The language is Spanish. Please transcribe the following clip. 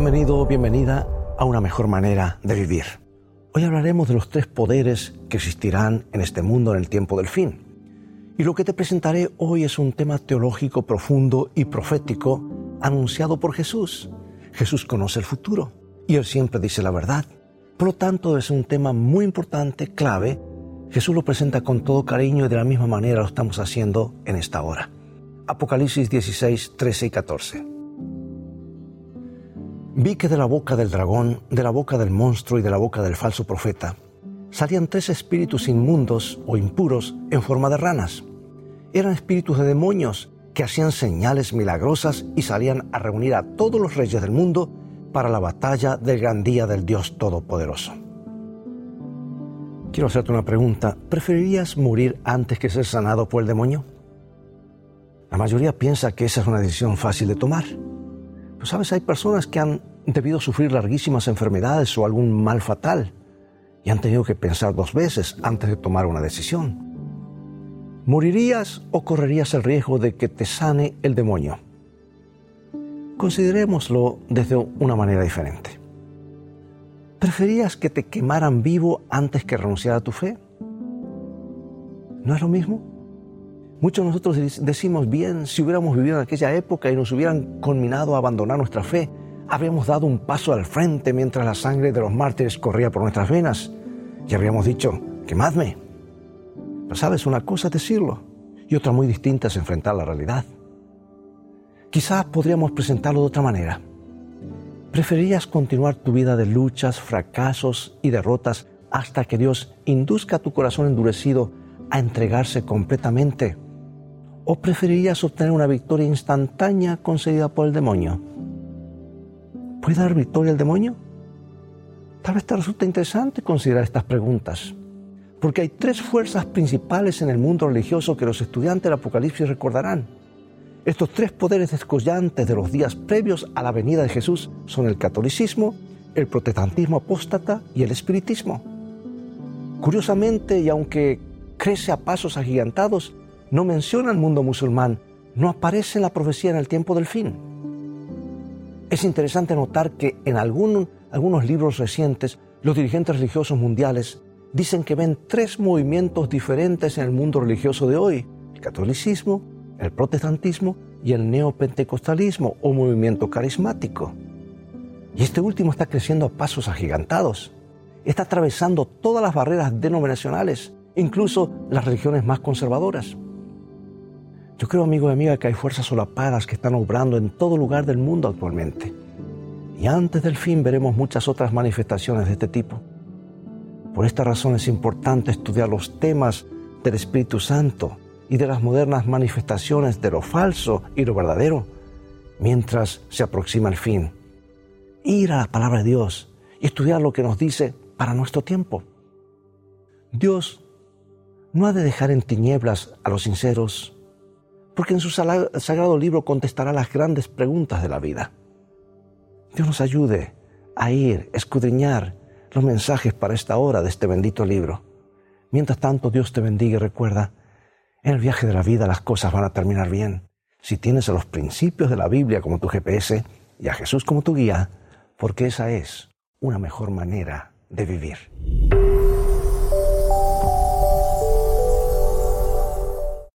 Bienvenido bienvenida a una mejor manera de vivir. Hoy hablaremos de los tres poderes que existirán en este mundo en el tiempo del fin. Y lo que te presentaré hoy es un tema teológico profundo y profético anunciado por Jesús. Jesús conoce el futuro y él siempre dice la verdad. Por lo tanto, es un tema muy importante, clave. Jesús lo presenta con todo cariño y de la misma manera lo estamos haciendo en esta hora. Apocalipsis 16, 13 y 14. Vi que de la boca del dragón, de la boca del monstruo y de la boca del falso profeta salían tres espíritus inmundos o impuros en forma de ranas. Eran espíritus de demonios que hacían señales milagrosas y salían a reunir a todos los reyes del mundo para la batalla del gran día del Dios Todopoderoso. Quiero hacerte una pregunta. ¿Preferirías morir antes que ser sanado por el demonio? La mayoría piensa que esa es una decisión fácil de tomar. Pero sabes, hay personas que han debido sufrir larguísimas enfermedades o algún mal fatal y han tenido que pensar dos veces antes de tomar una decisión. ¿Morirías o correrías el riesgo de que te sane el demonio? Considerémoslo desde una manera diferente. ¿Preferías que te quemaran vivo antes que renunciar a tu fe? ¿No es lo mismo? Muchos de nosotros decimos, bien, si hubiéramos vivido en aquella época y nos hubieran conminado a abandonar nuestra fe, habríamos dado un paso al frente mientras la sangre de los mártires corría por nuestras venas y habríamos dicho, quemadme. Pero sabes, una cosa es decirlo y otra muy distinta es enfrentar la realidad. Quizás podríamos presentarlo de otra manera. ¿Preferirías continuar tu vida de luchas, fracasos y derrotas hasta que Dios induzca tu corazón endurecido a entregarse completamente? ¿O preferirías obtener una victoria instantánea concedida por el demonio? ¿Puede dar victoria el demonio? Tal vez te resulta interesante considerar estas preguntas, porque hay tres fuerzas principales en el mundo religioso que los estudiantes del Apocalipsis recordarán. Estos tres poderes descollantes de los días previos a la venida de Jesús son el catolicismo, el protestantismo apóstata y el espiritismo. Curiosamente, y aunque crece a pasos agigantados, no menciona el mundo musulmán, no aparece la profecía en el tiempo del fin. Es interesante notar que en algunos libros recientes, los dirigentes religiosos mundiales dicen que ven tres movimientos diferentes en el mundo religioso de hoy, el catolicismo, el protestantismo y el neopentecostalismo o movimiento carismático. Y este último está creciendo a pasos agigantados. Está atravesando todas las barreras denominacionales, incluso las religiones más conservadoras. Yo creo, amigo y amiga, que hay fuerzas solapadas que están obrando en todo lugar del mundo actualmente. Y antes del fin veremos muchas otras manifestaciones de este tipo. Por esta razón es importante estudiar los temas del Espíritu Santo y de las modernas manifestaciones de lo falso y lo verdadero mientras se aproxima el fin. Ir a la palabra de Dios y estudiar lo que nos dice para nuestro tiempo. Dios no ha de dejar en tinieblas a los sinceros, porque en su sagrado libro contestará las grandes preguntas de la vida. Dios nos ayude a ir, escudriñar los mensajes para esta hora de este bendito libro. Mientras tanto, Dios te bendiga y recuerda, en el viaje de la vida las cosas van a terminar bien. Si tienes a los principios de la Biblia como tu GPS y a Jesús como tu guía, porque esa es una mejor manera de vivir.